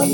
欢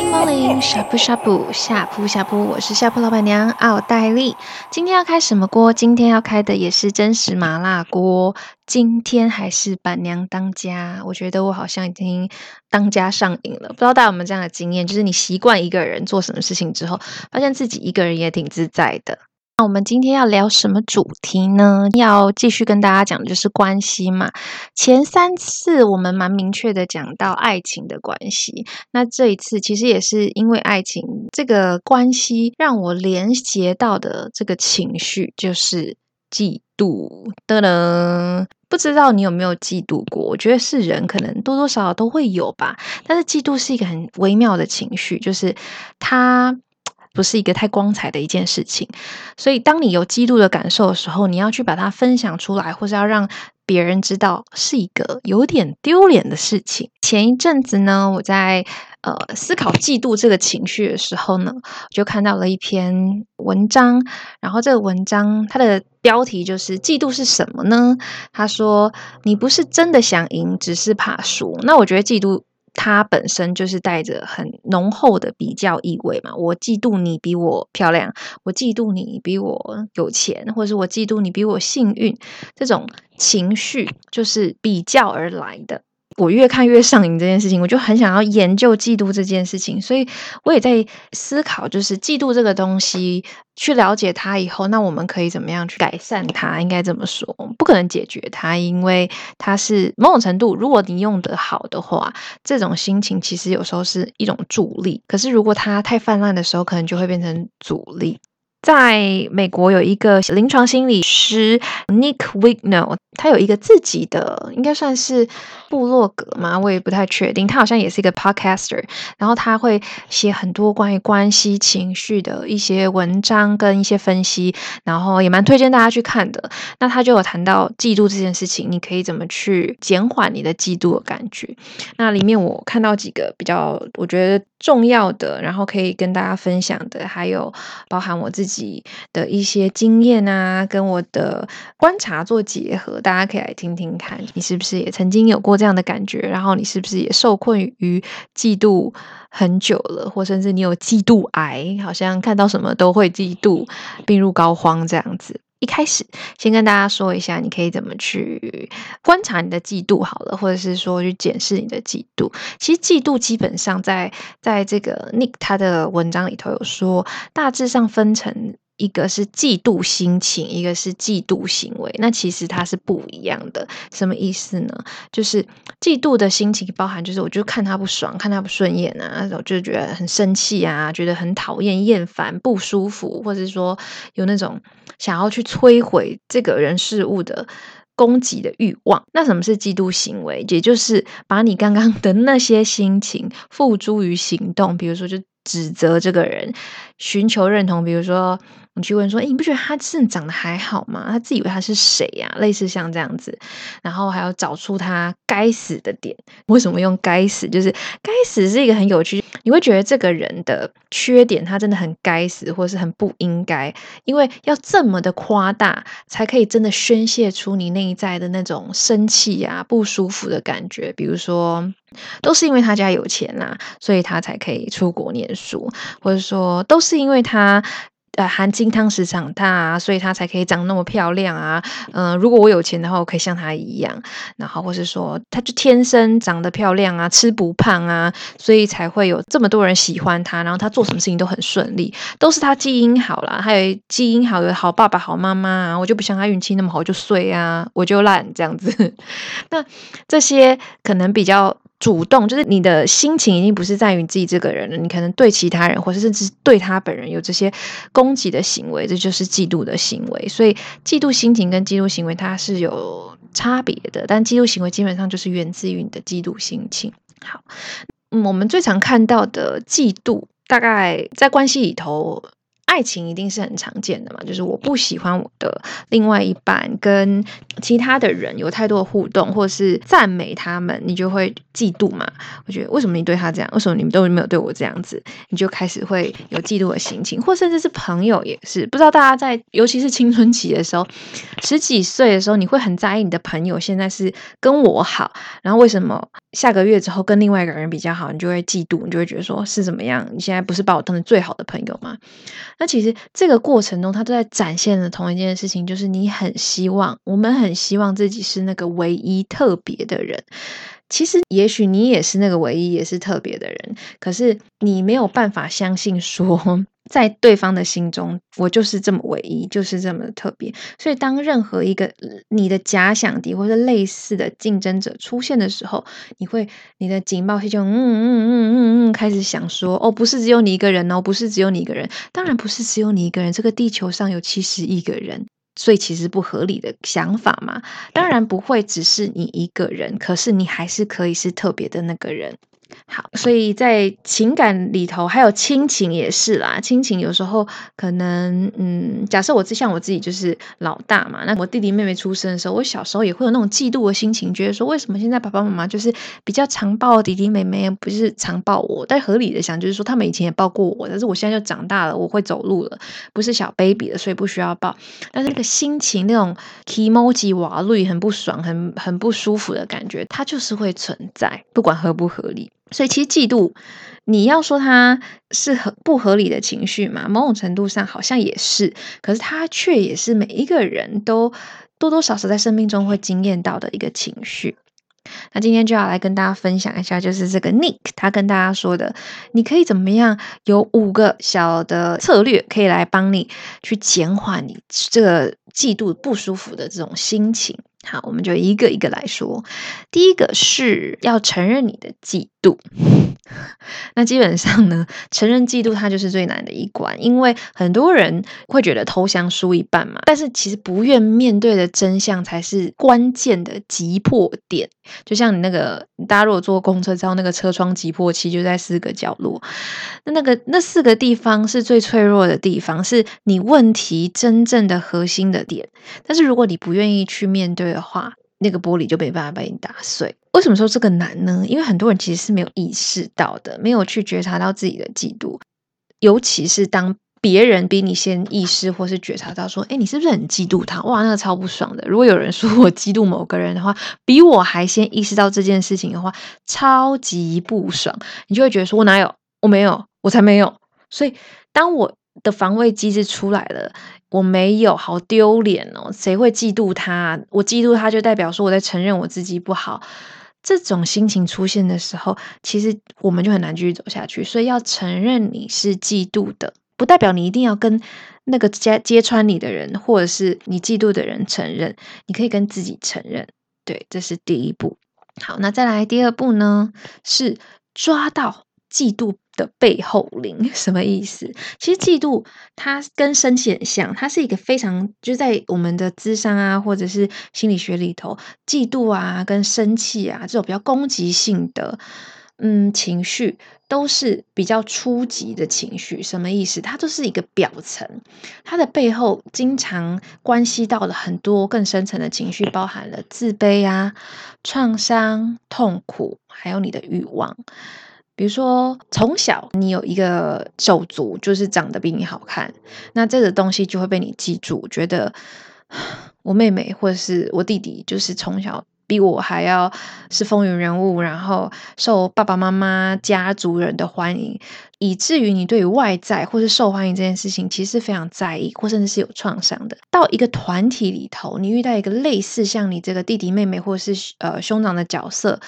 迎光临呷哺呷哺下铺下铺，我是下铺老板娘奥黛丽。今天要开什么锅？今天要开的也是真实麻辣锅。今天还是板娘当家，我觉得我好像已经当家上瘾了。不知道大家有没有这样的经验，就是你习惯一个人做什么事情之后，发现自己一个人也挺自在的。那我们今天要聊什么主题呢？要继续跟大家讲的就是关系嘛。前三次我们蛮明确的讲到爱情的关系，那这一次其实也是因为爱情这个关系，让我连接到的这个情绪就是嫉妒。噔噔，不知道你有没有嫉妒过？我觉得是人可能多多少少都会有吧。但是嫉妒是一个很微妙的情绪，就是它。不是一个太光彩的一件事情，所以当你有嫉妒的感受的时候，你要去把它分享出来，或是要让别人知道，是一个有点丢脸的事情。前一阵子呢，我在呃思考嫉妒这个情绪的时候呢，就看到了一篇文章，然后这个文章它的标题就是“嫉妒是什么呢？”他说：“你不是真的想赢，只是怕输。”那我觉得嫉妒。它本身就是带着很浓厚的比较意味嘛，我嫉妒你比我漂亮，我嫉妒你比我有钱，或者是我嫉妒你比我幸运，这种情绪就是比较而来的。我越看越上瘾这件事情，我就很想要研究嫉妒这件事情，所以我也在思考，就是嫉妒这个东西，去了解它以后，那我们可以怎么样去改善它？应该这么说，不可能解决它，因为它是某种程度，如果你用得好的话，这种心情其实有时候是一种助力。可是如果它太泛滥的时候，可能就会变成阻力。在美国有一个临床心理师 Nick Wignall，他有一个自己的，应该算是部落格嘛，我也不太确定。他好像也是一个 podcaster，然后他会写很多关于关系、情绪的一些文章跟一些分析，然后也蛮推荐大家去看的。那他就有谈到嫉妒这件事情，你可以怎么去减缓你的嫉妒的感觉？那里面我看到几个比较我觉得重要的，然后可以跟大家分享的，还有包含我自己。己的一些经验啊，跟我的观察做结合，大家可以来听听看，你是不是也曾经有过这样的感觉？然后你是不是也受困于嫉妒很久了，或甚至你有嫉妒癌，好像看到什么都会嫉妒，病入膏肓这样子。一开始先跟大家说一下，你可以怎么去观察你的嫉妒好了，或者是说去检视你的嫉妒。其实嫉妒基本上在在这个 Nick 他的文章里头有说，大致上分成。一个是嫉妒心情，一个是嫉妒行为，那其实它是不一样的。什么意思呢？就是嫉妒的心情包含，就是我就看他不爽，看他不顺眼啊，我就觉得很生气啊，觉得很讨厌、厌烦、不舒服，或者说有那种想要去摧毁这个人事物的攻击的欲望。那什么是嫉妒行为？也就是把你刚刚的那些心情付诸于行动，比如说就指责这个人，寻求认同，比如说。你去问说，诶，你不觉得他真的长得还好吗？他自以为他是谁呀？类似像这样子，然后还要找出他该死的点。为什么用该死？就是该死是一个很有趣，你会觉得这个人的缺点，他真的很该死，或是很不应该，因为要这么的夸大，才可以真的宣泄出你内在的那种生气呀、不舒服的感觉。比如说，都是因为他家有钱啦，所以他才可以出国念书，或者说，都是因为他。呃，含金汤匙长大啊，所以她才可以长那么漂亮啊。嗯、如果我有钱的话，我可以像她一样。然后，或是说，她就天生长得漂亮啊，吃不胖啊，所以才会有这么多人喜欢她。然后她做什么事情都很顺利，都是她基因好啦。还有基因好，的好爸爸、好妈妈啊。我就不像她运气那么好，我就衰啊，我就烂这样子。那这些可能比较。主动就是你的心情已经不是在于你自己这个人了，你可能对其他人，或者甚至对他本人有这些攻击的行为，这就是嫉妒的行为。所以，嫉妒心情跟嫉妒行为它是有差别的，但嫉妒行为基本上就是源自于你的嫉妒心情。好，我们最常看到的嫉妒，大概在关系里头。爱情一定是很常见的嘛，就是我不喜欢我的另外一半跟其他的人有太多的互动，或是赞美他们，你就会嫉妒嘛。我觉得为什么你对他这样，为什么你们都没有对我这样子，你就开始会有嫉妒的心情，或甚至是朋友也是。不知道大家在，尤其是青春期的时候，十几岁的时候，你会很在意你的朋友现在是跟我好，然后为什么下个月之后跟另外一个人比较好，你就会嫉妒，你就会觉得说是怎么样？你现在不是把我当成最好的朋友吗？那其实这个过程中，他都在展现了同一件事情，就是你很希望，我们很希望自己是那个唯一特别的人。其实，也许你也是那个唯一也是特别的人，可是你没有办法相信说，在对方的心中，我就是这么唯一，就是这么特别。所以，当任何一个你的假想敌或者类似的竞争者出现的时候，你会你的警报器就嗯嗯嗯嗯嗯开始想说，哦，不是只有你一个人哦，不是只有你一个人，当然不是只有你一个人，这个地球上有七十亿个人。所以其实不合理的想法嘛，当然不会只是你一个人，可是你还是可以是特别的那个人。好，所以在情感里头，还有亲情也是啦。亲情有时候可能，嗯，假设我像我自己就是老大嘛，那我弟弟妹妹出生的时候，我小时候也会有那种嫉妒的心情，觉得说为什么现在爸爸妈妈就是比较常抱弟弟妹妹，不是常抱我？但合理的想，就是说他们以前也抱过我，但是我现在就长大了，我会走路了，不是小 baby 了，所以不需要抱。但是那个心情，那种 kimoji 瓦绿，很不爽，很很不舒服的感觉，它就是会存在，不管合不合理。所以，其实嫉妒，你要说它是很不合理的情绪嘛？某种程度上好像也是，可是它却也是每一个人都多多少少在生命中会经验到的一个情绪。那今天就要来跟大家分享一下，就是这个 Nick 他跟大家说的，你可以怎么样？有五个小的策略可以来帮你去减缓你这个嫉妒不舒服的这种心情。好，我们就一个一个来说。第一个是要承认你的嫉妒。那基本上呢，承认嫉妒它就是最难的一关，因为很多人会觉得投降输一半嘛。但是其实不愿面对的真相才是关键的急迫点。就像你那个，大家如果坐公车，知道那个车窗急迫器就在四个角落。那那个那四个地方是最脆弱的地方，是你问题真正的核心的点。但是如果你不愿意去面对的话，那个玻璃就没办法被你打碎。为什么说这个难呢？因为很多人其实是没有意识到的，没有去觉察到自己的嫉妒，尤其是当别人比你先意识或是觉察到说，哎，你是不是很嫉妒他？哇，那个超不爽的。如果有人说我嫉妒某个人的话，比我还先意识到这件事情的话，超级不爽。你就会觉得说，我哪有？我没有，我才没有。所以，当我的防卫机制出来了。我没有，好丢脸哦！谁会嫉妒他？我嫉妒他，就代表说我在承认我自己不好。这种心情出现的时候，其实我们就很难继续走下去。所以要承认你是嫉妒的，不代表你一定要跟那个揭揭穿你的人，或者是你嫉妒的人承认。你可以跟自己承认，对，这是第一步。好，那再来第二步呢？是抓到嫉妒的背后灵什么意思？其实嫉妒它跟生气很像，它是一个非常就在我们的智商啊，或者是心理学里头，嫉妒啊跟生气啊这种比较攻击性的嗯情绪，都是比较初级的情绪。什么意思？它都是一个表层，它的背后经常关系到了很多更深层的情绪，包含了自卑啊、创伤、痛苦，还有你的欲望。比如说，从小你有一个手足，就是长得比你好看，那这个东西就会被你记住，觉得我妹妹或者是我弟弟，就是从小比我还要是风云人物，然后受爸爸妈妈家族人的欢迎，以至于你对于外在或是受欢迎这件事情，其实非常在意，或甚至是有创伤的。到一个团体里头，你遇到一个类似像你这个弟弟妹妹，或是呃兄长的角色。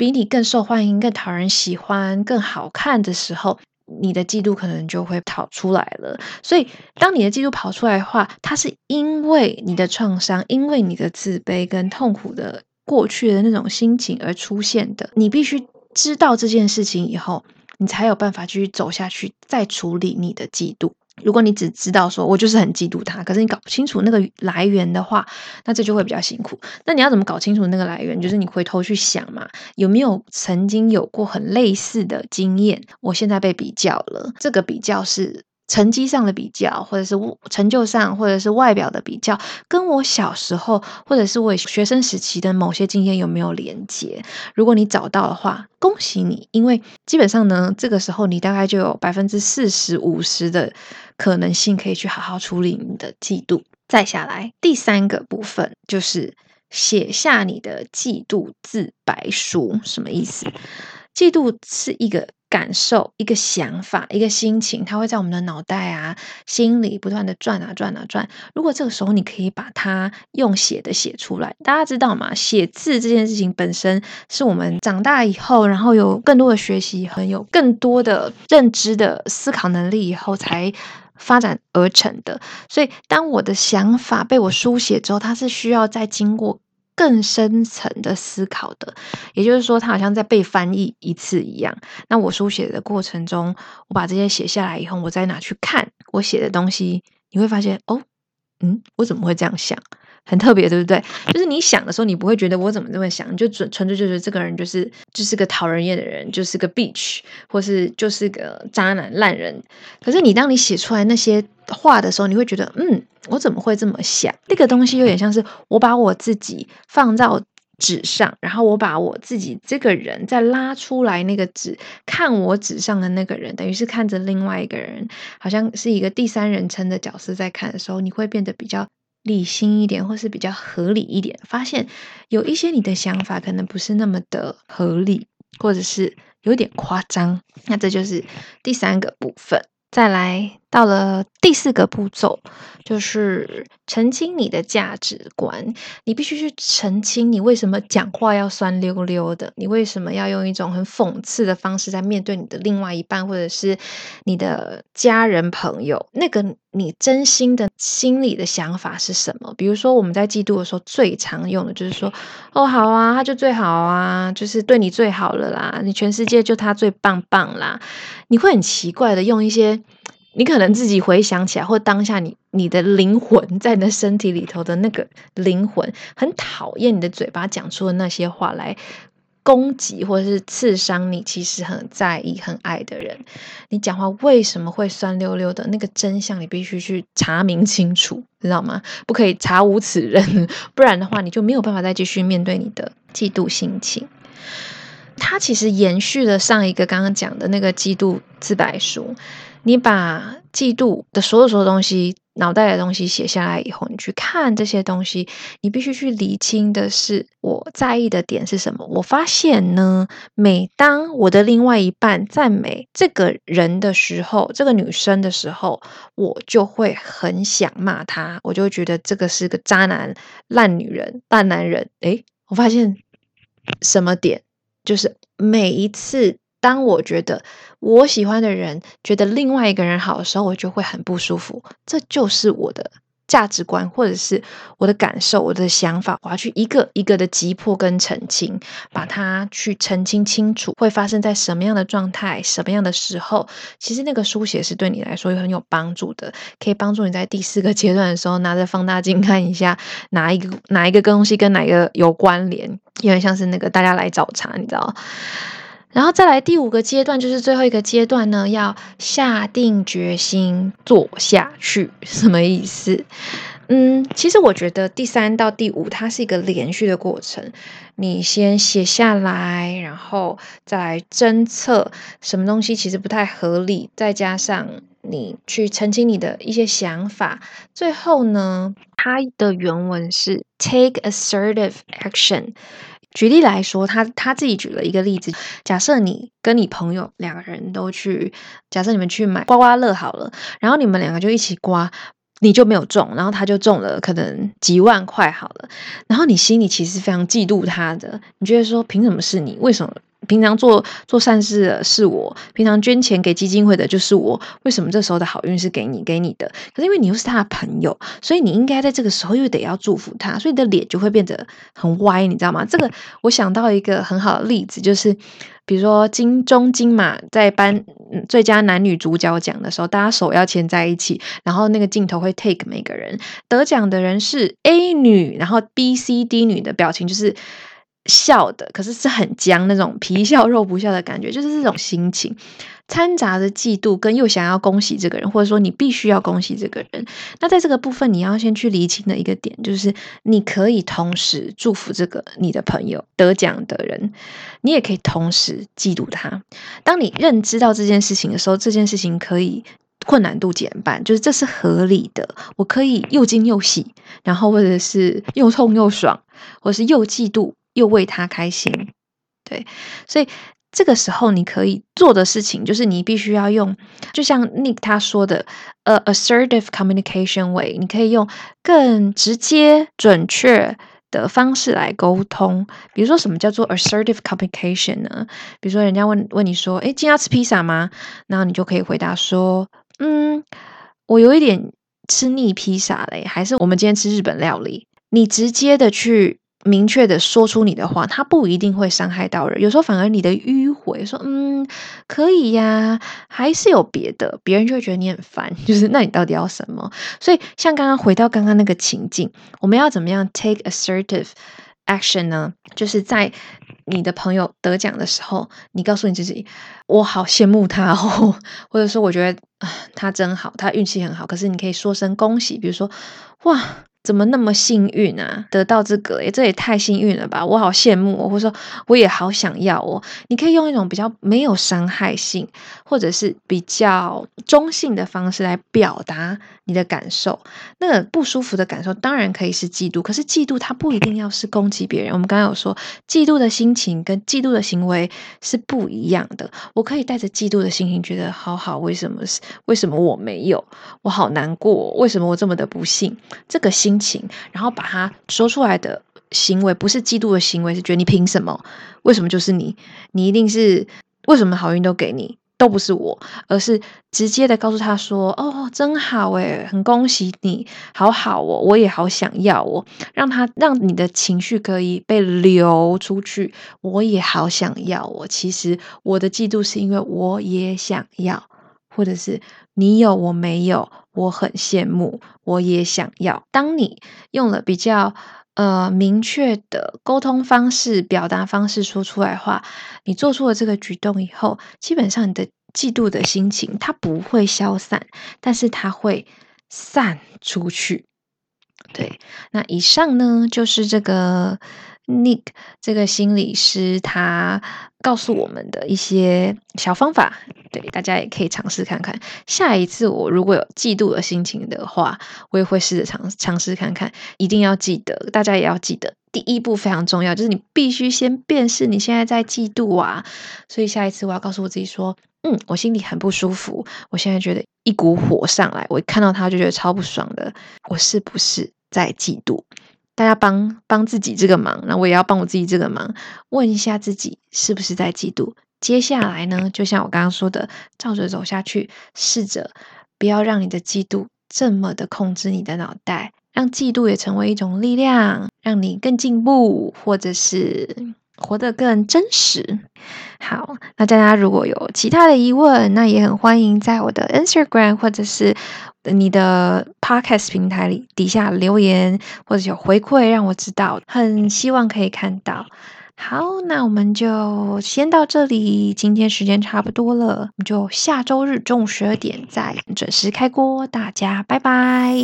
比你更受欢迎、更讨人喜欢、更好看的时候，你的嫉妒可能就会跑出来了。所以，当你的嫉妒跑出来的话，它是因为你的创伤、因为你的自卑跟痛苦的过去的那种心情而出现的。你必须知道这件事情以后，你才有办法继续走下去，再处理你的嫉妒。如果你只知道说我就是很嫉妒他，可是你搞不清楚那个来源的话，那这就会比较辛苦。那你要怎么搞清楚那个来源？就是你回头去想嘛，有没有曾经有过很类似的经验？我现在被比较了，这个比较是成绩上的比较，或者是成就上，或者是外表的比较，跟我小时候或者是我学生时期的某些经验有没有连接？如果你找到的话，恭喜你，因为基本上呢，这个时候你大概就有百分之四十五十的可能性可以去好好处理你的嫉妒。再下来，第三个部分就是写下你的嫉妒自白书，什么意思？嫉妒是一个。感受一个想法，一个心情，它会在我们的脑袋啊、心里不断的转啊、转啊、转。如果这个时候你可以把它用写的写出来，大家知道吗？写字这件事情本身是我们长大以后，然后有更多的学习和有更多的认知的思考能力以后才发展而成的。所以，当我的想法被我书写之后，它是需要再经过。更深层的思考的，也就是说，它好像在被翻译一次一样。那我书写的过程中，我把这些写下来以后，我再拿去看我写的东西，你会发现，哦，嗯，我怎么会这样想？很特别，对不对？就是你想的时候，你不会觉得我怎么这么想，就纯纯粹就是这个人就是就是个讨人厌的人，就是个 bitch，或是就是个渣男烂人。可是你当你写出来那些话的时候，你会觉得，嗯，我怎么会这么想？这个东西有点像是我把我自己放到纸上，然后我把我自己这个人再拉出来，那个纸看我纸上的那个人，等于是看着另外一个人，好像是一个第三人称的角色在看的时候，你会变得比较。理性一点，或是比较合理一点，发现有一些你的想法可能不是那么的合理，或者是有点夸张，那这就是第三个部分。再来到了第四个步骤，就是澄清你的价值观。你必须去澄清你为什么讲话要酸溜溜的，你为什么要用一种很讽刺的方式在面对你的另外一半，或者是你的家人朋友。那个你真心的心里的想法是什么？比如说我们在嫉妒的时候，最常用的就是说：“哦，好啊，他就最好啊，就是对你最好了啦，你全世界就他最棒棒啦。”你会很奇怪的用一些。你可能自己回想起来，或当下你你的灵魂在你的身体里头的那个灵魂，很讨厌你的嘴巴讲出的那些话来攻击或者是刺伤你，其实很在意、很爱的人。你讲话为什么会酸溜溜的？那个真相你必须去查明清楚，知道吗？不可以查无此人，不然的话你就没有办法再继续面对你的嫉妒心情。它其实延续了上一个刚刚讲的那个嫉妒自白书。你把嫉妒的所有所有东西、脑袋的东西写下来以后，你去看这些东西，你必须去理清的是我在意的点是什么。我发现呢，每当我的另外一半赞美这个人的时候，这个女生的时候，我就会很想骂她，我就觉得这个是个渣男、烂女人、烂男人。诶，我发现什么点？就是每一次。当我觉得我喜欢的人觉得另外一个人好的时候，我就会很不舒服。这就是我的价值观，或者是我的感受、我的想法。我要去一个一个的击破跟澄清，把它去澄清清楚，会发生在什么样的状态、什么样的时候。其实那个书写是对你来说很有帮助的，可以帮助你在第四个阶段的时候拿着放大镜看一下哪一个哪一个东西跟哪一个有关联，有点像是那个大家来找茬，你知道。然后再来第五个阶段，就是最后一个阶段呢，要下定决心做下去。什么意思？嗯，其实我觉得第三到第五它是一个连续的过程。你先写下来，然后再来侦测什么东西其实不太合理，再加上你去澄清你的一些想法。最后呢，它的原文是 take assertive action。举例来说，他他自己举了一个例子，假设你跟你朋友两个人都去，假设你们去买刮刮乐好了，然后你们两个就一起刮，你就没有中，然后他就中了可能几万块好了，然后你心里其实非常嫉妒他的，你觉得说凭什么是你？为什么？平常做做善事的是我，平常捐钱给基金会的就是我，为什么这时候的好运是给你给你的？可是因为你又是他的朋友，所以你应该在这个时候又得要祝福他，所以你的脸就会变得很歪，你知道吗？这个我想到一个很好的例子，就是比如说金钟金马在颁最佳男女主角奖的时候，大家手要牵在一起，然后那个镜头会 take 每个人得奖的人是 A 女，然后 B、C、D 女的表情就是。笑的，可是是很僵那种皮笑肉不笑的感觉，就是这种心情。掺杂着嫉妒，跟又想要恭喜这个人，或者说你必须要恭喜这个人。那在这个部分，你要先去厘清的一个点，就是你可以同时祝福这个你的朋友得奖的人，你也可以同时嫉妒他。当你认知到这件事情的时候，这件事情可以困难度减半，就是这是合理的。我可以又惊又喜，然后或者是又痛又爽，或者是又嫉妒又为他开心。对，所以。这个时候，你可以做的事情就是，你必须要用，就像 Nick 他说的，呃，assertive communication way，你可以用更直接、准确的方式来沟通。比如说，什么叫做 assertive communication 呢？比如说，人家问问你说：“诶，今天要吃披萨吗？”然后你就可以回答说：“嗯，我有一点吃腻披萨嘞，还是我们今天吃日本料理？”你直接的去。明确的说出你的话，他不一定会伤害到人。有时候反而你的迂回说，嗯，可以呀，还是有别的，别人就会觉得你很烦。就是那你到底要什么？所以像刚刚回到刚刚那个情境，我们要怎么样 take assertive action 呢？就是在你的朋友得奖的时候，你告诉你自己，我好羡慕他哦，或者说我觉得，他真好，他运气很好。可是你可以说声恭喜，比如说，哇。怎么那么幸运啊？得到这个，这也太幸运了吧！我好羡慕哦，或者说我也好想要哦。你可以用一种比较没有伤害性，或者是比较中性的方式来表达你的感受。那个不舒服的感受当然可以是嫉妒，可是嫉妒它不一定要是攻击别人。我们刚刚有说，嫉妒的心情跟嫉妒的行为是不一样的。我可以带着嫉妒的心情，觉得好好，为什么是为什么我没有？我好难过，为什么我这么的不幸？这个心。情，然后把它说出来的行为不是嫉妒的行为，是觉得你凭什么？为什么就是你？你一定是为什么好运都给你，都不是我，而是直接的告诉他说：“哦，真好诶，很恭喜你，好好哦，我也好想要哦。”让他让你的情绪可以被流出去，我也好想要哦。其实我的嫉妒是因为我也想要，或者是你有我没有。我很羡慕，我也想要。当你用了比较呃明确的沟通方式、表达方式说出来话，你做出了这个举动以后，基本上你的嫉妒的心情它不会消散，但是它会散出去。对，那以上呢就是这个。Nick 这个心理师，他告诉我们的一些小方法，对，大家也可以尝试看看。下一次我如果有嫉妒的心情的话，我也会试着尝尝试看看。一定要记得，大家也要记得，第一步非常重要，就是你必须先辨识你现在在嫉妒啊。所以下一次我要告诉我自己说，嗯，我心里很不舒服，我现在觉得一股火上来，我一看到他就觉得超不爽的，我是不是在嫉妒？大家帮帮自己这个忙，那我也要帮我自己这个忙，问一下自己是不是在嫉妒。接下来呢，就像我刚刚说的，照着走下去，试着不要让你的嫉妒这么的控制你的脑袋，让嫉妒也成为一种力量，让你更进步，或者是活得更真实。好，那大家如果有其他的疑问，那也很欢迎在我的 Instagram 或者是你的 Podcast 平台里底下留言，或者有回馈让我知道，很希望可以看到。好，那我们就先到这里，今天时间差不多了，我们就下周日中午十二点再准时开锅，大家拜拜。